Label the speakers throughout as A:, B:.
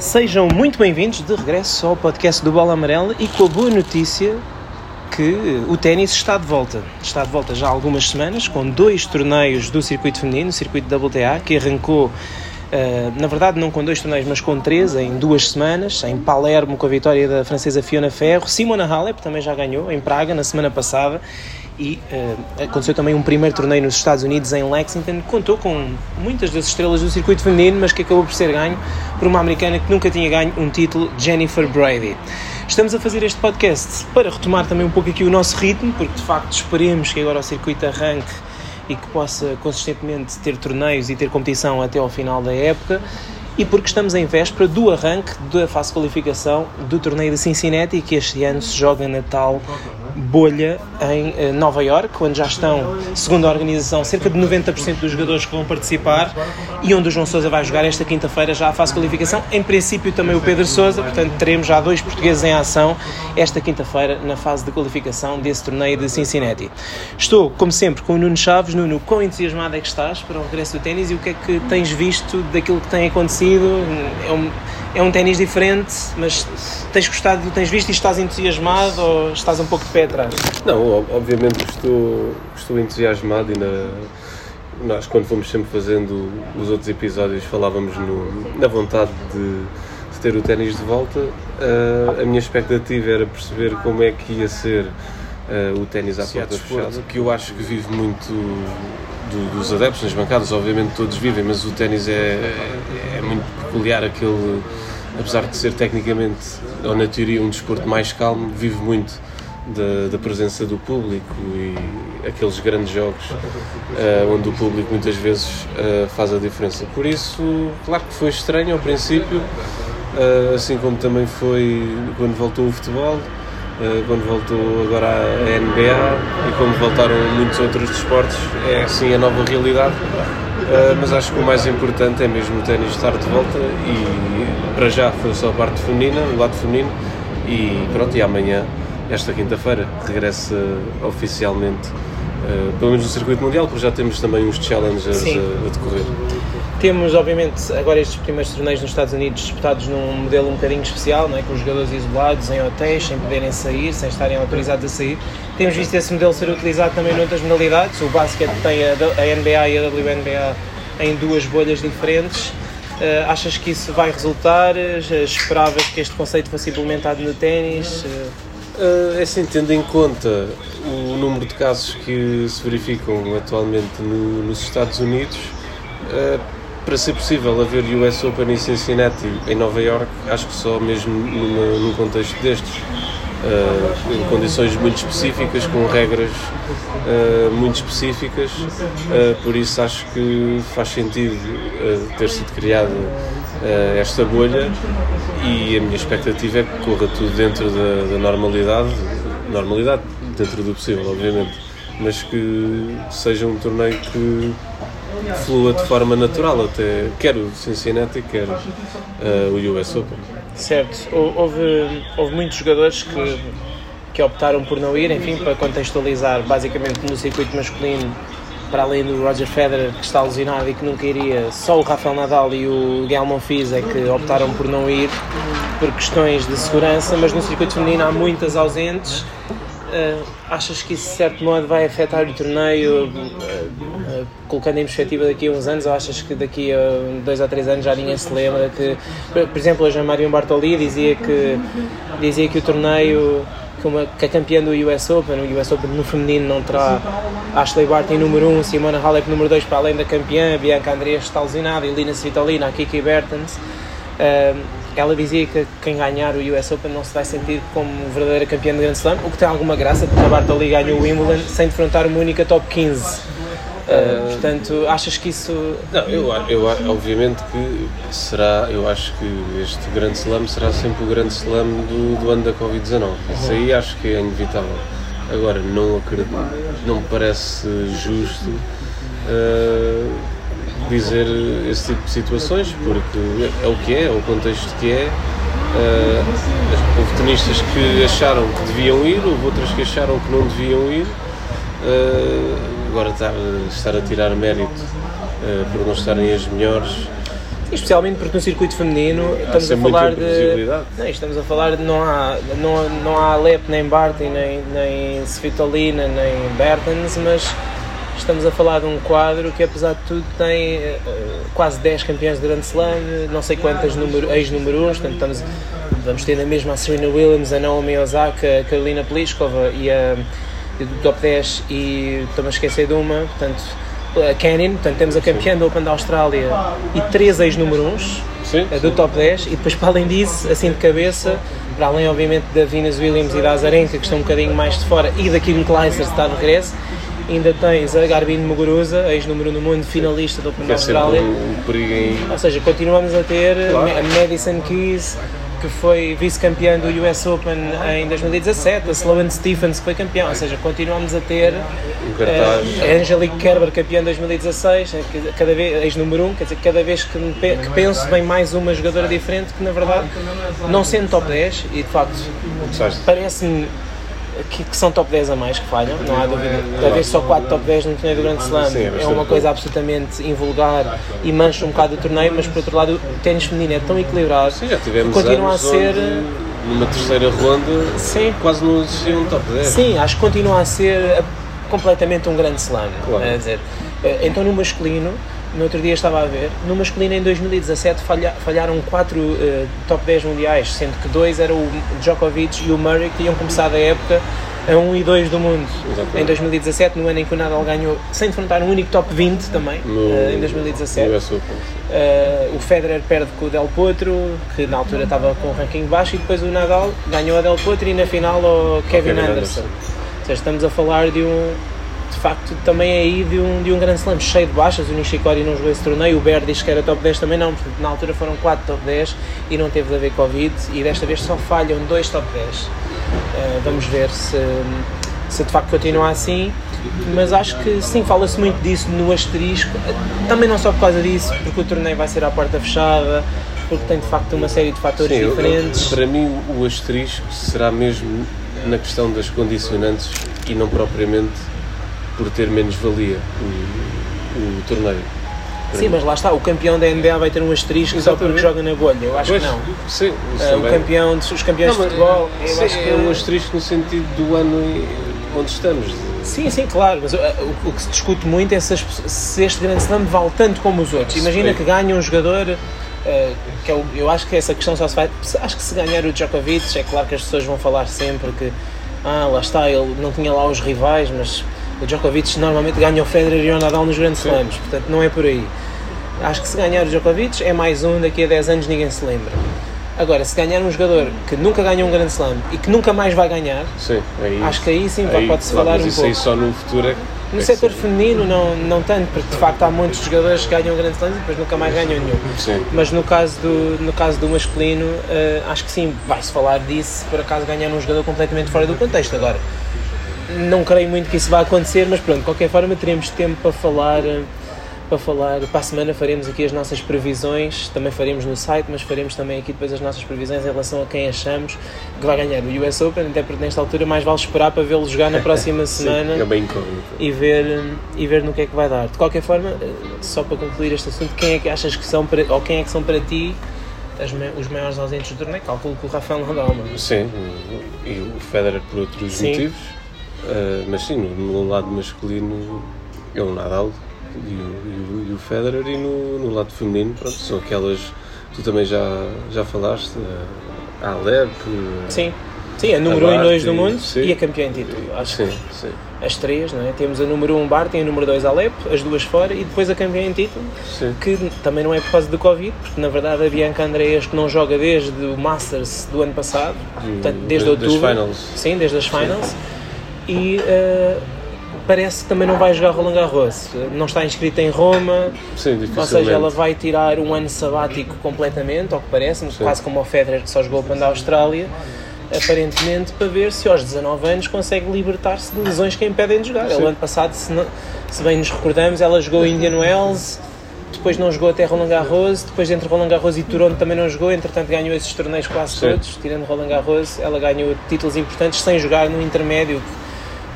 A: Sejam muito bem-vindos de regresso ao podcast do Bola Amarela e com a boa notícia que o ténis está de volta. Está de volta já há algumas semanas com dois torneios do circuito feminino, o circuito WTA, que arrancou Uh, na verdade, não com dois torneios, mas com três, em duas semanas, em Palermo, com a vitória da francesa Fiona Ferro. Simona Halep também já ganhou, em Praga, na semana passada. E uh, aconteceu também um primeiro torneio nos Estados Unidos, em Lexington. Contou com muitas das estrelas do circuito feminino, mas que acabou por ser ganho por uma americana que nunca tinha ganho um título, Jennifer Brady. Estamos a fazer este podcast para retomar também um pouco aqui o nosso ritmo, porque de facto esperemos que agora o circuito arranque e que possa consistentemente ter torneios e ter competição até ao final da época e porque estamos em véspera do arranque da fase de qualificação do torneio de Cincinnati que este ano se joga na tal bolha em eh, Nova York, onde já estão, segundo a organização, cerca de 90% dos jogadores que vão participar e onde o João Sousa vai jogar esta quinta-feira já a fase de qualificação. Em princípio também o Pedro Sousa, portanto teremos já dois portugueses em ação esta quinta-feira na fase de qualificação desse torneio de Cincinnati. Estou, como sempre, com o Nuno Chaves. Nuno, quão entusiasmado é que estás para o regresso do ténis e o que é que tens visto daquilo que tem acontecido? É um é um ténis diferente, mas tens gostado, tens visto e estás entusiasmado ou estás um pouco de pé atrás?
B: Não, obviamente estou, estou entusiasmado e na, nós quando fomos sempre fazendo os outros episódios falávamos no, na vontade de, de ter o ténis de volta. Uh, a minha expectativa era perceber como é que ia ser uh, o ténis à porta fechada, que eu acho que vive muito do, dos adeptos nas bancadas, obviamente todos vivem, mas o ténis é, é, é muito peculiar aquele apesar de ser tecnicamente, ou na teoria, um desporto mais calmo, vive muito da, da presença do público e aqueles grandes jogos uh, onde o público muitas vezes uh, faz a diferença. Por isso, claro que foi estranho ao princípio, uh, assim como também foi quando voltou o futebol. quando voltou agora a NBA e quando voltaram muitos outros desportos, é assim a nova realidade mas acho que o mais importante é mesmo o ténis estar de volta e para já foi só a parte feminina, o lado feminino e pronto, e amanhã, esta quinta-feira, regressa oficialmente, uh, pelo menos no circuito mundial, porque já temos também uns challengers a, a, decorrer.
A: Temos, obviamente, agora estes primeiros torneios nos Estados Unidos disputados num modelo um bocadinho especial, não é? com os jogadores isolados em hotéis, sem poderem sair, sem estarem autorizados a sair. Temos visto esse modelo ser utilizado também noutras modalidades. O basquete tem a, a NBA e a WNBA em duas bolhas diferentes. Uh, achas que isso vai resultar? Uh, esperavas que este conceito fosse implementado no ténis?
B: Uh, é assim, tendo em conta o número de casos que se verificam atualmente no, nos Estados Unidos, uh, para ser possível haver US Open em Cincinnati, em Nova York, acho que só mesmo numa, num contexto destes uh, em condições muito específicas, com regras uh, muito específicas, uh, por isso acho que faz sentido ter sido criada esta bolha. E a minha expectativa é que corra tudo dentro da, da normalidade, normalidade dentro do possível, obviamente, mas que seja um torneio que flua de forma natural. Até quer o Cincinnati, quer uh, o US Open.
A: Certo, houve, houve muitos jogadores que, que optaram por não ir, enfim, para contextualizar, basicamente no circuito masculino, para além do Roger Federer, que está lesionado e que nunca iria, só o Rafael Nadal e o Gael Monfils é que optaram por não ir por questões de segurança, mas no circuito feminino há muitas ausentes. Uh, achas que isso de certo modo vai afetar o torneio, uh, colocando em perspectiva daqui a uns anos, ou achas que daqui a dois ou três anos já ninguém se lembra que, por exemplo, hoje a Marion Bartoli dizia que, dizia que o torneio, que, uma, que a campeã do US Open, o US Open no feminino não terá Ashley Barty número 1, um, Simona Halep número 2 para além da campeã, Bianca Andreas está lesionada, Elina Svitolina, Kiki Bertens. Ela dizia que quem ganhar o US Open não se vai sentir como verdadeira campeã de Grand Slam, o que tem alguma graça, porque a Bartoli ganhou o Wimbledon sem defrontar uma única top 15. Uh, portanto, achas que isso.
B: Não, eu, eu obviamente que será, eu acho que este grande slam será sempre o grande slam do, do ano da Covid-19. Uhum. Isso aí acho que é inevitável. Agora, não acredito, não me parece justo. Uh, dizer esse tipo de situações, porque é o que é, é o contexto que é. Uh, houve tenistas que acharam que deviam ir, houve outras que acharam que não deviam ir. Uh, agora estar, estar a tirar mérito uh, por não estarem as melhores
A: especialmente porque no circuito feminino estamos a falar de. Não, estamos a falar de não há, não, não há Alep, nem Barty, nem, nem Svitolina, nem Bertens, mas estamos a falar de um quadro que apesar de tudo tem uh, quase 10 campeões de Grand Slam, não sei quantas ex-número 1, portanto estamos, vamos ter na mesma a Serena Williams, a Naomi Osaka, a Carolina Pliskova e a do top 10 e estou-me a esquecer de uma, portanto a Canyon, portanto temos a campeã do Open da Austrália e três ex-número 1 do top 10 e depois para além disso, assim de cabeça, para além obviamente da Venus Williams e da Azarenka que estão um bocadinho mais de fora e da Kim Clijsters que está de regresso, ainda tens a Garbine Muguruza, ex-número no mundo, finalista do Open da Austrália. Um
B: perigo
A: Ou seja, continuamos a ter claro. a Madison Keys, que foi vice-campeã do US Open em 2017, a Sloane Stephens que foi campeã, ou seja, continuamos a ter uh, a Angelique Kerber campeã em 2016, eh, cada vez, ex-número 1, quer dizer, cada vez que, que penso vem mais uma jogadora diferente que na verdade, não sendo top 10, e de facto parece-me que, que, são top 10 a mais que falham, não há dúvida. Haver só 4 top 10 no torneio do Grande Slam Sim, é, é uma coisa absolutamente invulgar e mancha um bocado o torneio, mas por outro lado o ténis feminino é tão equilibrado
B: Sim, já tivemos que continua a ser. Numa terceira ronda, Sim. quase não existia um top 10.
A: Sim, acho que continua a ser completamente um grande slam. Claro. É dizer, eh, então no masculino no outro dia estava a ver, no masculino em 2017 falha, falharam 4 uh, top 10 mundiais, sendo que dois eram o Djokovic e o Murray, que tinham começado a época a 1 e 2 do mundo. Exatamente. Em 2017, no ano em que o Nadal ganhou, sem enfrentar um único top 20 também, no, uh, em 2017. Uh, o Federer perde com o Del Potro, que na altura estava com o ranking baixo, e depois o Nadal ganhou a Del Potro e na final o Kevin, Kevin Anderson. Anderson. Ou seja, estamos a falar de um de facto também é aí de um, de um grande slam cheio de baixas. O Nishikori não jogou esse torneio, o Ber diz que era top 10 também não, portanto na altura foram 4 top 10 e não teve de haver Covid e desta vez só falham 2 top 10. Uh, eh, vamos ver se, se de facto continua assim. Mas acho que sim, fala-se muito disso no asterisco, também não só por causa disso, porque o torneio vai ser à porta fechada, porque tem de facto uma série de fatores sim, diferentes.
B: Eu, para mim, o asterisco será mesmo na questão das condicionantes e não propriamente por ter menos valia o, o torneio.
A: Sim, mas lá está, o campeão da NBA vai ter um asterisco Exatamente. só porque joga na bolha. Eu acho pois, que não.
B: Sim,
A: uh, o campeão, os campeões não, de futebol.
B: Sim, acho que é um asterisco no sentido do ano onde estamos.
A: Sim, sim, claro, mas uh, o, o, que se discute muito é se, se este grande slam vale tanto como os outros. Imagina sim. que ganha um jogador. Uh, que eu, eu acho que essa questão só se vai. Acho que se ganhar o Djokovic, é claro que as pessoas vão falar sempre que. Ah, lá está, ele não tinha lá os rivais, mas o Djokovic normalmente ganha o Federer e o Nadal nos grandes slams, portanto não é por aí. Acho que se ganhar o Djokovic é mais um, daqui a 10 anos ninguém se lembra. Agora, se ganhar um jogador que nunca ganhou um grande slam e que nunca mais vai ganhar,
B: sim, aí,
A: acho que aí sim pode-se falar um pouco. Aí
B: só no futuro é
A: no é setor feminino não, não tanto, porque de facto há muitos jogadores que ganham grandes slams e depois nunca mais ganham nenhum.
B: Sim.
A: Mas no caso do, no caso do masculino, uh, acho que sim, vai-se falar disso, por acaso ganhar um jogador completamente fora do contexto. Agora, não creio muito que isso vá acontecer, mas pronto, de qualquer forma teremos tempo para falar para falar, para a semana faremos aqui as nossas previsões, também faremos no site, mas faremos também aqui depois as nossas previsões em relação a quem achamos que vai ganhar o US Open, até porque nesta altura mais vale esperar para vê-lo jogar na próxima semana
B: Sim, é bem
A: e ver e ver no que é que vai dar. De qualquer forma, só para concluir este assunto, quem é que achas que são para, ou quem é que são para ti os maiores ausentes do torneio? Calculo que o Rafael Nadal,
B: é? Sim, e o Federer por outros Sim. motivos Uh, mas sim, no, no, lado masculino é o Nadal e o, e o, e o Federer e no, no, lado feminino pronto, são aquelas tu também já, já falaste, a Alep.
A: Sim, sim, a número 1 um e 2 do mundo sim. e a campeã em título. Acho
B: sim, sim.
A: as três, não é? Temos a número 1 um Bart e a número 2 Alep, as duas fora, e depois a campeã em título, sim. que também não é por causa do Covid, porque na verdade a Bianca Andreas que não joga desde o Masters do ano passado, portanto, desde
B: de,
A: outubro.
B: Das finals.
A: Sim, desde as finals. Sim e uh, parece que também não vai jogar Roland Garros. Não está inscrita em Roma,
B: Sim,
A: ou seja, ela vai tirar um ano sabático completamente, ao que parece, quase como o Federer que só jogou para a Austrália, aparentemente para ver se aos 19 anos consegue libertar-se de lesões que a impedem de jogar. Ela, ano passado, se, não, se bem nos recordamos, ela jogou Indian Wells depois não jogou até Roland Garros, depois entre Roland Garros e Toronto também não jogou, entretanto ganhou esses torneios quase Sim. todos, tirando Roland Garros, ela ganhou títulos importantes sem jogar no intermédio,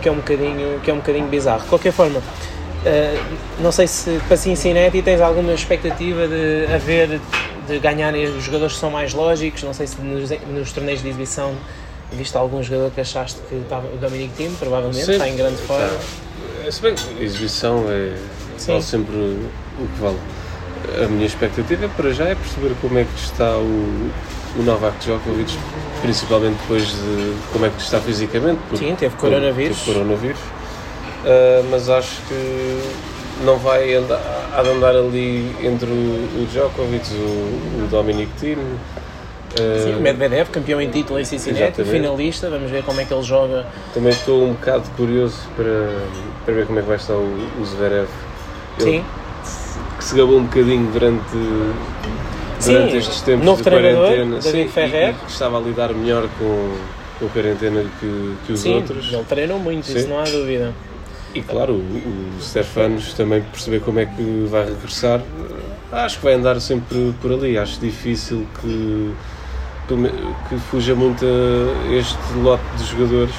A: que é um bocadinho, que é um bocadinho bizarro. De qualquer forma, Uh, não sei se para Cincinnati tens alguma expectativa de haver, de ganhar os jogadores que são mais lógicos. Não sei se nos, nos torneios de exibição viste algum jogador que achaste que estava. O Dominic Thiem, provavelmente, Sim, está em grande forma.
B: É, se bem que exibição é, vale sempre o que vale. A minha expectativa para já é perceber como é que está o, o Novak Djokovic, principalmente depois de como é que está fisicamente.
A: Sim, teve coronavírus.
B: Teve coronavírus. Uh, mas acho que não vai andar, há de andar ali entre o, o Djokovic, o, o Dominic Thiem.
A: Uh, Sim, o Medvedev, campeão em título em Cincinnati, finalista, vamos ver como é que ele joga.
B: Também estou um bocado curioso para, para ver como é que vai estar o, o Zverev. Ele, Sim. Que se gabou um bocadinho durante, durante Sim, estes tempos
A: novo
B: de quarentena.
A: Sim, Ferrer. E, e
B: estava a lidar melhor com, com a quarentena que, que os
A: Sim,
B: outros.
A: ele treinou muito, Sim. isso não há dúvida.
B: E claro, o, o Stefanos também perceber como é que vai regressar, acho que vai andar sempre por ali. Acho difícil que, que fuja muito este lote de jogadores.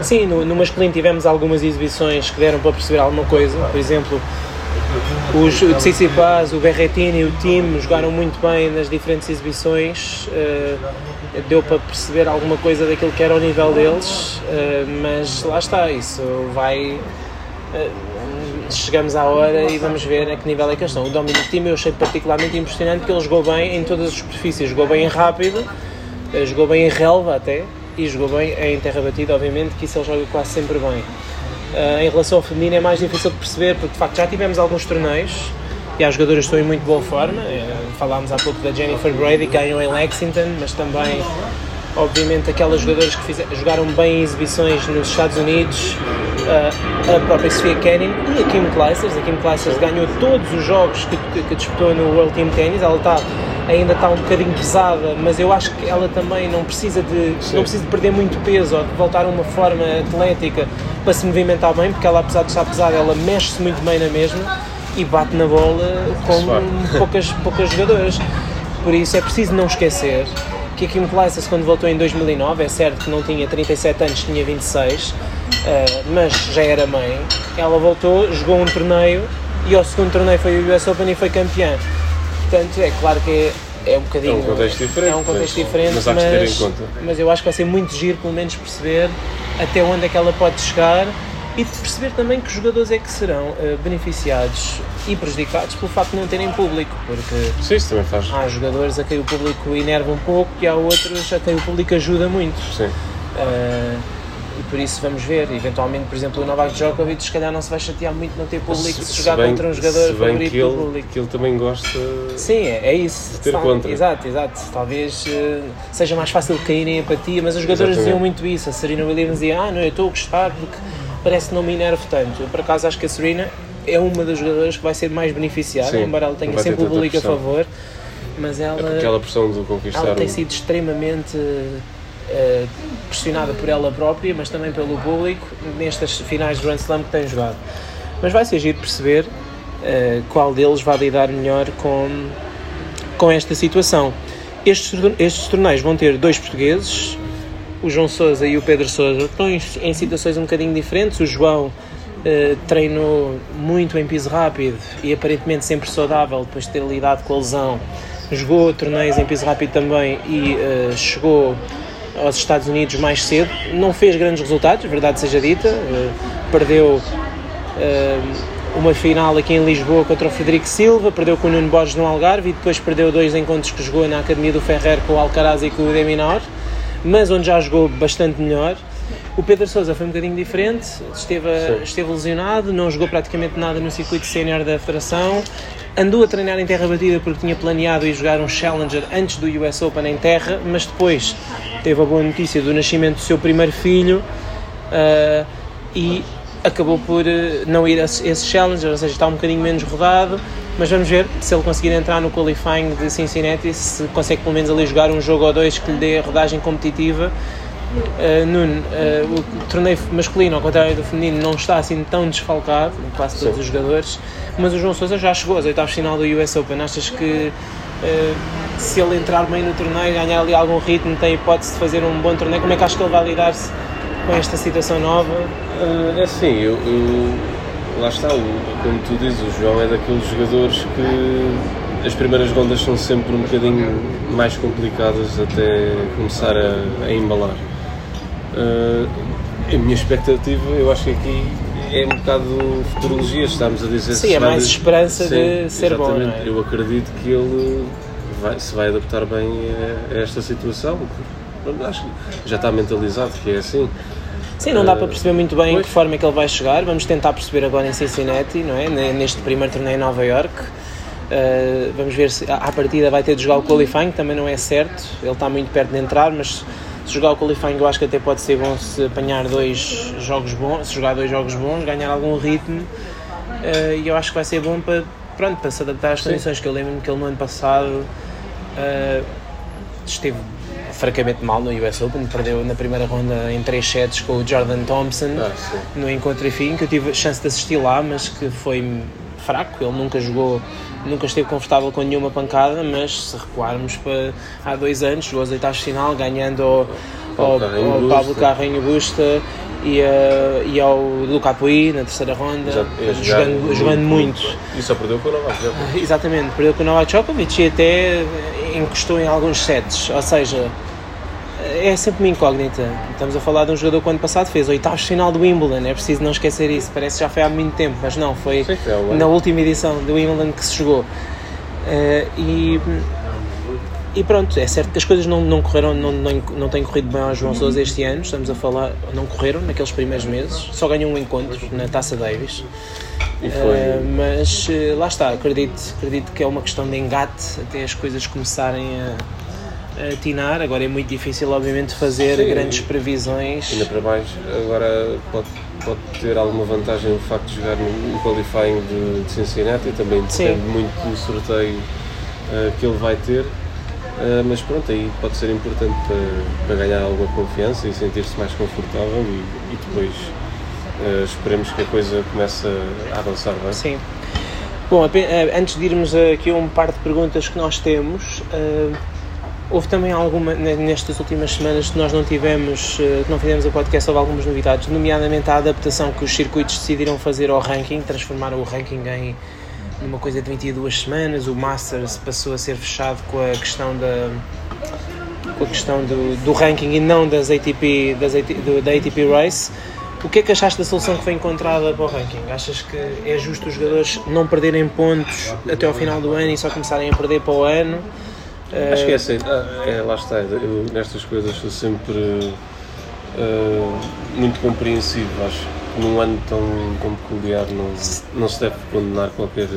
A: Sim, no, no masculino tivemos algumas exibições que deram para perceber alguma coisa. Por exemplo, os, o Tsitsipas, o Berretini e o time jogaram muito bem nas diferentes exibições, uh, deu para perceber alguma coisa daquilo que era o nível deles, uh, mas lá está, isso vai. Uh, chegamos à hora e vamos ver a que nível é que eles estão. O Dominic Thiem eu achei particularmente impressionante porque ele jogou bem em todas as superfícies, jogou bem em rápido, jogou bem em relva até e jogou bem em terra batida, obviamente, que isso ele joga quase sempre bem. Uh, em relação ao feminino é mais difícil de perceber porque de facto já tivemos alguns torneios e as jogadoras estão em muito boa forma. Uh, falámos há pouco da Jennifer Brady que ganhou em Lexington, mas também obviamente aquelas jogadoras que fizer, jogaram bem em exibições nos Estados Unidos, uh, a própria Sofia Kenin e a Kim Clijsters. A Kim Clijsters ganhou todos os jogos que, que disputou no World Team Tennis. Ela está ainda está um bocadinho pesada, mas eu acho que ela também não precisa de Sim. não precisa de perder muito peso ou de voltar a uma forma atlética para se movimentar bem, porque ela apesar de estar pesada, ela mexe-se muito bem na mesma e bate na bola como poucas, poucas jogadoras. Por isso é preciso não esquecer que a Kim Clijsters quando voltou em 2009, é certo que não tinha 37 anos, tinha 26, uh, eh, mas já era mãe, ela voltou, jogou um torneio e ao segundo torneio foi o US Open e foi campeã Portanto, é claro que é, é um bocadinho. É
B: um contexto diferente.
A: É um contexto mas, diferente, mas,
B: mas, ter em conta.
A: mas eu acho que vai ser muito giro, pelo menos, perceber até onde é que ela pode chegar e perceber também que jogadores é que serão uh, beneficiados e prejudicados pelo facto de não terem público, porque
B: Sim, isso também faz.
A: há jogadores a quem o público inerva um pouco e há outros a quem o público ajuda muito.
B: Sim. Uh,
A: por isso vamos ver. Eventualmente, por exemplo, o Novak Djokovic se calhar não se vai chatear muito não ter público se, se jogar bem, contra um jogador favorito
B: que ele,
A: do público.
B: que ele também gosta
A: Sim, é, é isso.
B: de ter contra.
A: Exato, exato. Talvez uh, seja mais fácil cair em empatia, mas os jogadores diziam muito isso. A Serena Williams dizia, ah, não, eu estou a gostar porque parece que não me enervo tanto. Eu, por acaso, acho que a Serena é uma das jogadoras que vai ser mais beneficiada, Sim, embora ela tenha sempre o público a favor. Mas ela,
B: é aquela pressão de conquistar
A: ela tem sido extremamente uh, pressionada por ela própria, mas também pelo público, nestas finais de Grand Slam que tem jogado. Mas vai ser giro perceber uh, qual deles vai lidar melhor com, com esta situação. Estes, estes torneios vão ter dois portugueses, o João Sousa e o Pedro Sousa, estão em, em situações um bocadinho diferentes. O João uh, treinou muito em piso rápido e aparentemente sempre saudável depois de ter lidado com a lesão. Jogou torneios em piso rápido também e uh, chegou aos Estados Unidos mais cedo. Não fez grandes resultados, verdade seja dita. Uh, perdeu uh, uma final aqui em Lisboa contra o Frederico Silva, perdeu com o Nuno Borges no Algarve e depois perdeu dois encontros que jogou na Academia do Ferrer com o Alcaraz e com o Deminor, mas onde já jogou bastante melhor. O Pedro Sousa foi um bocadinho diferente, esteve, esteve lesionado, não jogou praticamente nada no circuito sénior da Federação, andou a treinar em terra batida porque tinha planeado ir jogar um Challenger antes do US Open em terra, mas depois teve a boa notícia do nascimento do seu primeiro filho uh, e acabou por uh, não ir a esse Challenger, ou seja, está um bocadinho menos rodado, mas vamos ver se ele conseguir entrar no qualifying de Cincinnati, se consegue pelo menos ali jogar um jogo ou dois que lhe dê a rodagem competitiva Uh, Nuno, uh, o torneio masculino, ao contrário do feminino, não está assim tão desfalcado, quase todos Sim. os jogadores, mas o João Sousa já chegou às oitavas final do US Open. Achas que uh, se ele entrar bem no torneio, ganhar ali algum ritmo, tem hipótese de fazer um bom torneio? Como é que acho que ele vai lidar-se com esta situação nova?
B: é assim, eu, eu, lá está, o, como tu dizes, o João é daqueles jogadores que as primeiras rondas são sempre um bocadinho mais complicadas até começar a, a embalar. Uh, a minha expectativa, eu acho que aqui é um bocado futurologia, estamos a dizer
A: Sim, é mais esperança Sim, de ser bom. É?
B: Eu acredito que ele vai, se vai adaptar bem a, a esta situação. Acho que já está mentalizado que é assim.
A: Sim, não dá para perceber muito bem pois. que forma é que ele vai chegar. Vamos tentar perceber agora em Cincinnati, não é? Neste primeiro torneio em Nova York. Uh, vamos ver se à partida vai ter de jogar o qualifying, também não é certo. Ele está muito perto de entrar, mas se jogar o qualifying eu acho que até pode ser bom se apanhar dois jogos bons, se jogar dois jogos bons, ganhar algum ritmo. Uh, e eu acho que vai ser bom para, pronto, para se adaptar às condições. Que eu lembro-me que ele no ano passado uh, esteve francamente mal no US Open, perdeu na primeira ronda em 3 sets com o Jordan Thompson ah, no encontro fim, que eu tive a chance de assistir lá, mas que foi fraco, ele nunca jogou, nunca esteve confortável com nenhuma pancada, mas se recuarmos para há dois anos, jogou as oitavas de final, ganhando ao, ao, ao Pablo Carreño Busta e, uh, e ao Luca Pui na terceira ronda, jogando, jogando muito.
B: E só perdeu com o Novak Djokovic.
A: Exatamente, perdeu com o Novak Djokovic e até encostou em alguns sets, ou seja, é sempre uma incógnita. Estamos a falar de um jogador que ano passado fez oitavos final do Wimbledon, é preciso não esquecer isso. Parece que já foi há muito tempo, mas não, foi Sim, na última edição do Wimbledon que se jogou. Uh, e, e pronto, é certo que as coisas não, não correram, não, não, não têm corrido bem ao João Sousa este ano. Estamos a falar, não correram naqueles primeiros meses, só ganhou um encontro na Taça Davis. Uh, mas uh, lá está, acredito, acredito que é uma questão de engate até as coisas começarem a atinar. Agora é muito difícil, obviamente, fazer Sim, grandes previsões.
B: Ainda para mais, agora pode, pode ter alguma vantagem o facto de jogar no qualifying de, de Cincinnati, também depende muito do sorteio uh, que ele vai ter. Uh, mas pronto, aí pode ser importante para, para ganhar alguma confiança e sentir-se mais confortável e, e depois uh, esperemos que a coisa comece a avançar bem.
A: Sim. Bom, antes de irmos aqui a um par de perguntas que nós temos, Houve também alguma, nestas últimas semanas que nós não tivemos, eh, que não fizemos a podcast, houve algumas novidades, nomeadamente a adaptação que os circuitos decidiram fazer ao ranking, transformaram o ranking em numa coisa de 22 semanas, o Masters passou a ser fechado com a questão da com a questão do, do ranking e não das ATP, das do, da ATP Race. O que é que achaste da solução que foi encontrada para o ranking? Achas que é justo os jogadores não perderem pontos até ao final do ano e só começarem a perder para o ano?
B: Acho que é assim, ah, é, lá está, eu nestas coisas sou sempre uh, muito compreensivo, acho que num ano tão, tão peculiar não, não se deve condenar qualquer...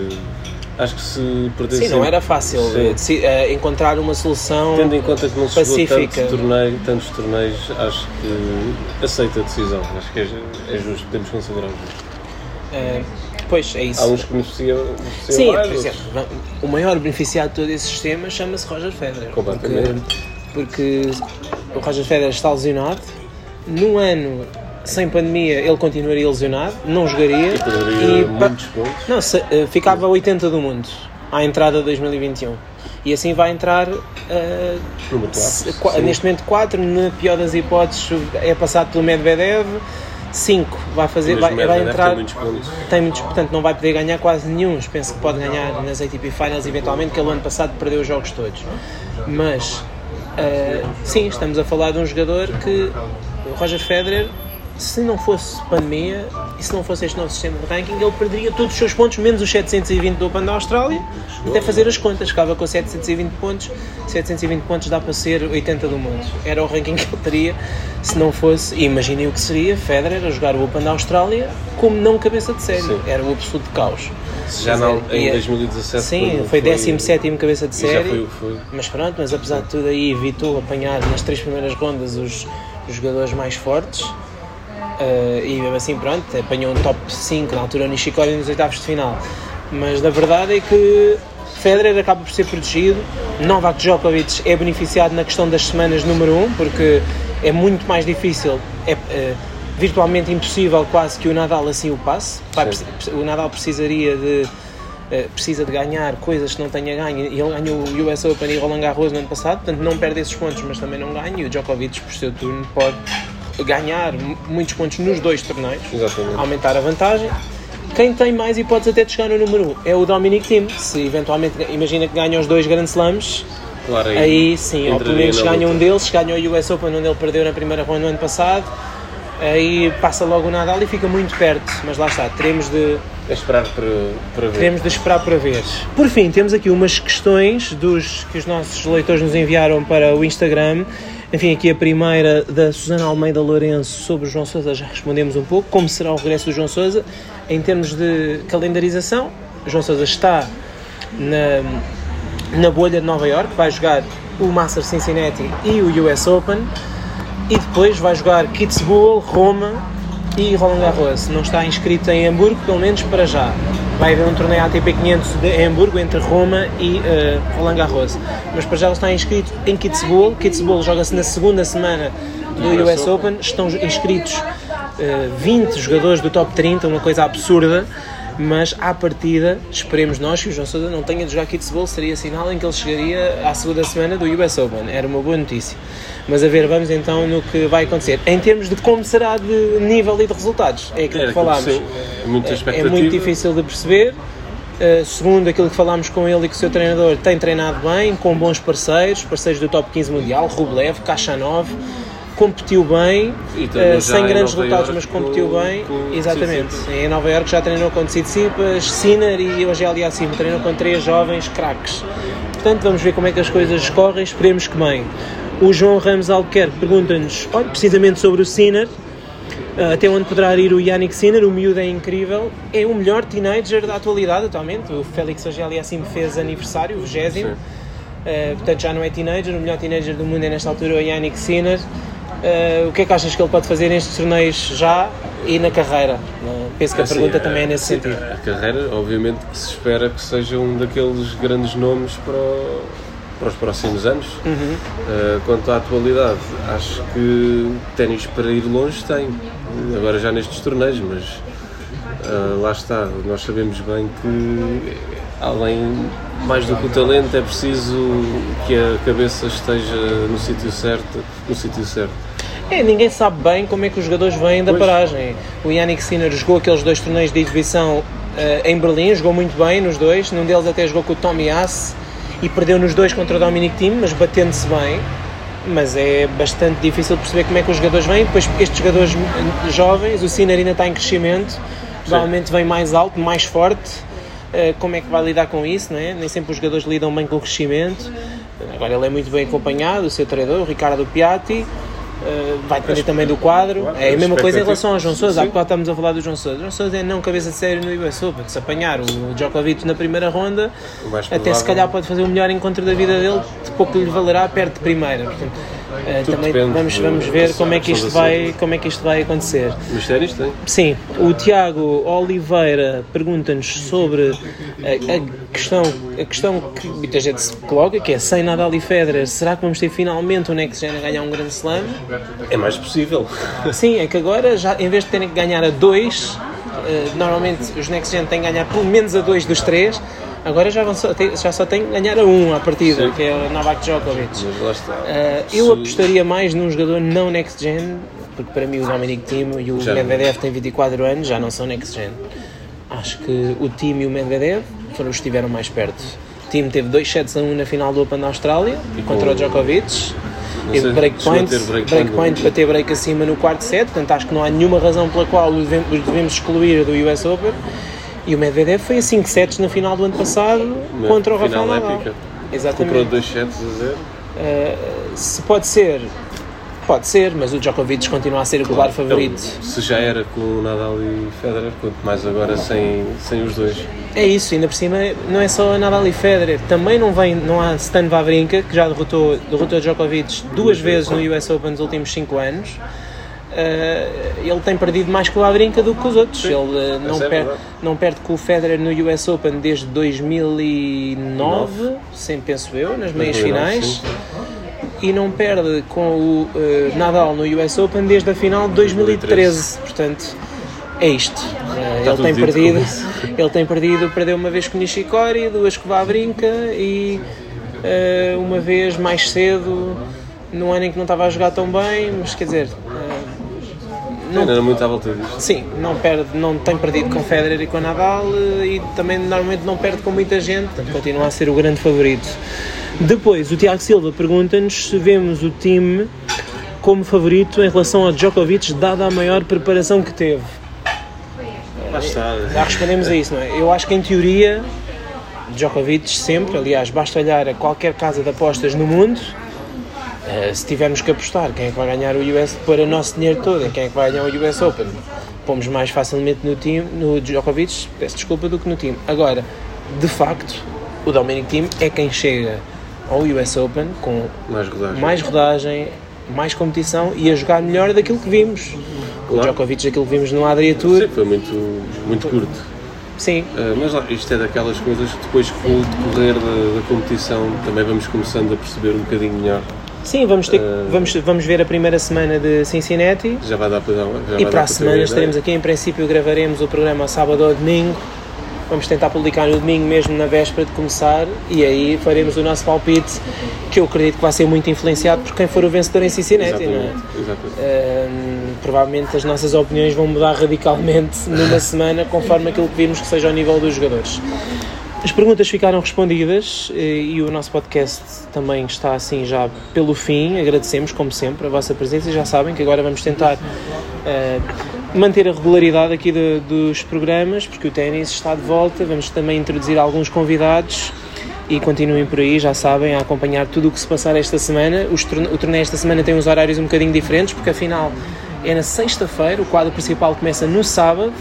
B: Acho que se
A: perder Sim, não era fácil de, uh, encontrar uma solução
B: Tendo em conta que não se pacífica. Tanto torneio, tantos torneios, acho que aceita a decisão, acho que é, é justo, podemos considerar justo.
A: Uh, Pois, é isso.
B: Há uns que beneficiam, beneficiam
A: Sim, mais, por exemplo, o maior beneficiado de todo esse sistema chama-se Roger Federer.
B: Completamente.
A: Porque, porque o Roger Federer está lesionado. Num ano sem pandemia ele continuaria lesionado, não jogaria
B: e, e muitos pontos.
A: Não, se, uh, ficava a 80 do mundo à entrada de 2021. E assim vai entrar uh,
B: quatro,
A: neste momento 4, na pior das hipóteses é passado pelo Medvedev 5 vai fazer, vai, vai entrar. Tem muitos. Tem muitos, portanto, não vai poder ganhar quase nenhum. Penso que pode ganhar nas ATP Finals eventualmente, que ele ano passado perdeu os jogos todos. Mas uh, sim, estamos a falar de um jogador que Roger Federer se não fosse pandemia e se não fosse este novo sistema de ranking, ele perderia todos os seus pontos, menos os 720 do Open da Austrália, até fazer as contas, ficava com 720 pontos, 720 pontos dá para ser 80 do mundo. Era o ranking que ele teria se não fosse, e imaginem o que seria Federer a jogar o Open da Austrália como não cabeça de série, sim. era o absoluto caos.
B: Já não, em 2017
A: Sim, foi, foi 17 cabeça de série, foi foi. mas pronto, mas apesar de tudo aí evitou apanhar nas três primeiras rondas os, os jogadores mais fortes Uh, e mesmo assim, pronto, apanhou um top 5 na altura o Nishikori nos oitavos de final. Mas na verdade é que Federer acaba por ser protegido, Novak Djokovic é beneficiado na questão das semanas número 1, um, porque é muito mais difícil, é uh, virtualmente impossível quase que o Nadal assim o passe. Vai, o Nadal precisaria de Uh, precisa de ganhar coisas que não tenha ganho e ele ganhou o US Open e Roland Garros no ano passado, portanto não perde esses pontos, mas também não ganha e o Djokovic por seu turno pode ganhar muitos pontos nos dois torneios,
B: Exatamente.
A: aumentar a vantagem. Quem tem mais hipóteses até de chegar no número 1 um é o Dominic Thiem. Se eventualmente, imagina que ganha os dois Grand Slams,
B: Claro, aí,
A: aí sim, ou pelo menos ganha um deles, ganha o US Open onde ele perdeu na primeira ronda no ano passado, aí passa logo o Nadal e fica muito perto, mas lá está, teremos de,
B: esperar para, para ver.
A: teremos de esperar para ver. Por fim, temos aqui umas questões dos, que os nossos leitores nos enviaram para o Instagram. Enfim, aqui a primeira da Susana Almeida Lourenço sobre o João Sousa, já respondemos um pouco. Como será o regresso do João Sousa? Em termos de calendarização, João Sousa está na, na bolha de Nova York, vai jogar o Masters Cincinnati e o US Open e depois vai jogar Kitzbühel, Roma e Roland Garros. Não está inscrito em Hamburgo, pelo menos para já. Vai haver um torneio ATP 500 de Hamburgo entre Roma e eh, Roland Garros. Mas para já ele está inscrito em Kitzbühel. Kitzbühel joga-se na segunda semana do
B: US
A: US Open. Estão inscritos eh, 20 jogadores do top 30, uma coisa absurda. Mas à partida, esperemos nós que o João Sousa não tenha de jogar Kitzbühel, seria sinal em que ele chegaria à segunda semana do US Open. Era uma boa notícia. Mas a ver, vamos então no que vai acontecer. Em termos de como será de nível e de resultados, é aquilo
B: É,
A: que falámos.
B: é
A: É- muito difícil de perceber. Uh, segundo aquilo que falámos com ele e com o seu treinador, tem treinado bem, com bons parceiros, parceiros do top 15 mundial, Rublev, Kachanov, competiu bem, uh, sem
B: em
A: grandes
B: Nova
A: resultados,
B: Iorque
A: mas competiu
B: com-
A: bem.
B: com
A: Exatamente. Em Nova Iorque já treinou com Tsitsipas, Sinner e hoje é ali acima, treinou com três jovens craques. Portanto, vamos ver como é que as coisas correm, esperemos que bem. O João Ramos Albuquerque pergunta-nos precisamente sobre o Sinner. Uh, até onde poderá ir o Yannick Sinner, o miúdo é incrível, é o melhor teenager da atualidade atualmente, o Félix Auger assim fez aniversário, o 20
B: Sim.
A: Uh, portanto já não é teenager, o melhor teenager do mundo é nesta altura o Yannick Sinner. Uh, o que é que achas que ele pode fazer nestes torneios já e na carreira? Uh, penso que a
B: Assim,
A: pergunta
B: é,
A: também é nesse
B: sim,
A: sentido.
B: A carreira, obviamente, que se espera que seja um daqueles grandes nomes para, o- para os próximos anos.
A: Uhum.
B: Uh, quanto à atualidade, acho que ténis para ir longe tem, agora já nestes torneios, mas lá está, nós sabemos bem que além mais do que o talento é preciso que a cabeça esteja no sítio certo, no sítio certo.
A: É, ninguém sabe bem como é que os jogadores vêm da
B: Pois.
A: paragem. O Yannick Sinner jogou aqueles dois torneios de exibição eh, em Berlim, jogou muito bem nos dois, num deles até jogou com o Tommy Haas e perdeu nos dois contra o Dominic Thiem, mas batendo-se bem. Mas é bastante difícil perceber como é que os jogadores vêm. Depois, estes jogadores eh, jovens, o Sinner ainda está em crescimento, provavelmente vem mais alto, mais forte. Eh, como é que vai lidar com isso, não é? Nem sempre os jogadores lidam bem com o crescimento. Agora ele é muito bem acompanhado, o seu treinador, o Ricardo Piatti. Uh, vai depender também do quadro.
B: Claro,
A: é a mesma coisa em relação ao João Sousa. Há bocado estamos a falar do João Sousa. João Sousa é não cabeça de sério no US Open. Se apanhar o Djokovic na primeira ronda,
B: O
A: até se calhar pode fazer o melhor encontro da vida dele, de pouco lhe valerá perto de primeira. Portanto, uh,
B: Tudo
A: também
B: depende
A: vamos, vamos ver como é, que isto vai, como é que isto vai acontecer.
B: Mas ténis tem.
A: Sim, o Tiago Oliveira pergunta-nos sobre a, a questão, a questão que muita gente se coloca, que é sem Nadal e Federer, será que vamos ter finalmente o Next Gen a ganhar um grande slam?
B: É mais possível.
A: Sim, é que agora, já, em vez de terem que ganhar a dois, eh, normalmente os Next Gen têm que ganhar pelo menos a dois dos três, agora já, só, ter- já só têm que ganhar a um à partida,
B: Sim.
A: que é o Novak Djokovic.
B: Mas lá está.
A: Uh, eu apostaria mais num jogador não next gen, porque para mim o Dominic Thiem e o
B: Já.
A: Medvedev têm 24 anos, já não são next gen. Acho que o Thiem e o Medvedev foram os que estiveram mais perto. O Thiem teve 2 sets a 1 na final do Open da Austrália
B: E
A: contra o Djokovic. Teve
B: sei,
A: break
B: chegou a
A: point,
B: ter break
A: break
B: point
A: point
B: no-
A: para ter break acima no quarto set, portanto acho que não há nenhuma razão pela qual os devemos excluir do US Open. E o Medvedev foi a 5 sets na final do ano passado contra o Rafael Nadal.
B: épica.
A: Exatamente.
B: Comprou dois sets a zero.
A: Uh, se pode ser, pode ser, mas o Djokovic continua a ser o claro favorito.
B: Se já era com o Nadal e Federer, quanto mais agora sem, sem os dois.
A: É isso, ainda por cima não é só Nadal e Federer, também não vem, não há Stan Wawrinka, que já derrotou, derrotou Djokovic duas vezes no US Open nos últimos 5 anos. Uh, ele tem perdido mais com o Wawrinka do que os outros.
B: Sim,
A: ele uh, não,
B: é
A: perde,
B: verdade.
A: não perde com o Federer no US Open desde 2009, sem penso eu, nas meias
B: 2009,
A: finais. e não perde com o eh, Nadal no US Open desde a final de 2013. Portanto, é isto. Eh,
B: Está
A: ele tem perdido, ele tem perdido, perdeu uma vez com o Nishikori, duas com o Wawrinka e eh, uma vez mais cedo, num ano em que não estava a jogar tão bem, mas quer dizer, eh,
B: Não, não era muito à volta disto.
A: Sim, não, perde, não tem perdido com Federer e com Nadal eh, e também normalmente não perde com muita gente, portanto continua a ser o grande favorito. Depois, o Tiago Silva pergunta-nos se vemos o time como favorito em relação ao Djokovic, dada a maior preparação que teve. Já respondemos a isso, não é? Eu acho que em teoria, Djokovic sempre, aliás, basta olhar a qualquer casa de apostas no mundo, eh, se tivermos que apostar quem é que vai ganhar o US, pôr o nosso dinheiro todo em quem é que vai ganhar o US Open, pomos mais facilmente no, time, no Djokovic, peço desculpa, do que no time. Agora, de facto, o Dominic Thiem é quem chega ao US Open com
B: Mais rodagem.
A: mais rodagem, mais competição e a jogar melhor daquilo que vimos. O
B: Claro.
A: Djokovic, aquilo que vimos no Adria Tour,
B: Sim, foi muito, muito curto.
A: sim,
B: Ah, mas lá, isto é daquelas coisas que depois com o decorrer da, da competição também vamos começando a perceber um bocadinho melhor.
A: Sim, vamos, ter,
B: Eh,
A: vamos, vamos ver a primeira semana de Cincinnati
B: Já vai dar para dar uma- já
A: e para a semana estaremos aqui, em princípio gravaremos o programa sábado ou domingo. Vamos tentar publicar no domingo mesmo na véspera de começar e aí faremos o nosso palpite que eu acredito que vai ser muito influenciado por quem for o vencedor em Cincinnati, não é?
B: Exatamente, exatamente.
A: Hum, provavelmente as nossas opiniões vão mudar radicalmente numa semana conforme aquilo que vimos que seja ao nível dos jogadores. As perguntas ficaram respondidas eh, e o nosso podcast também está assim já pelo fim. Agradecemos, como sempre, a vossa presença já sabem que agora vamos tentar eh, manter a regularidade aqui de- dos programas porque o ténis está de volta. Vamos também introduzir alguns convidados e continuem por aí, já sabem, a acompanhar tudo o que se passar esta semana. Torne- o torneio esta semana tem uns horários um bocadinho diferentes, porque afinal é na sexta-feira, o quadro principal começa no sábado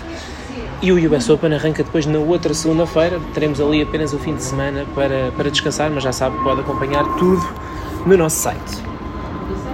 A: e o US Open arranca depois na outra segunda-feira. Teremos ali apenas o fim de semana para, para descansar, mas já sabe, pode acompanhar tudo no nosso site.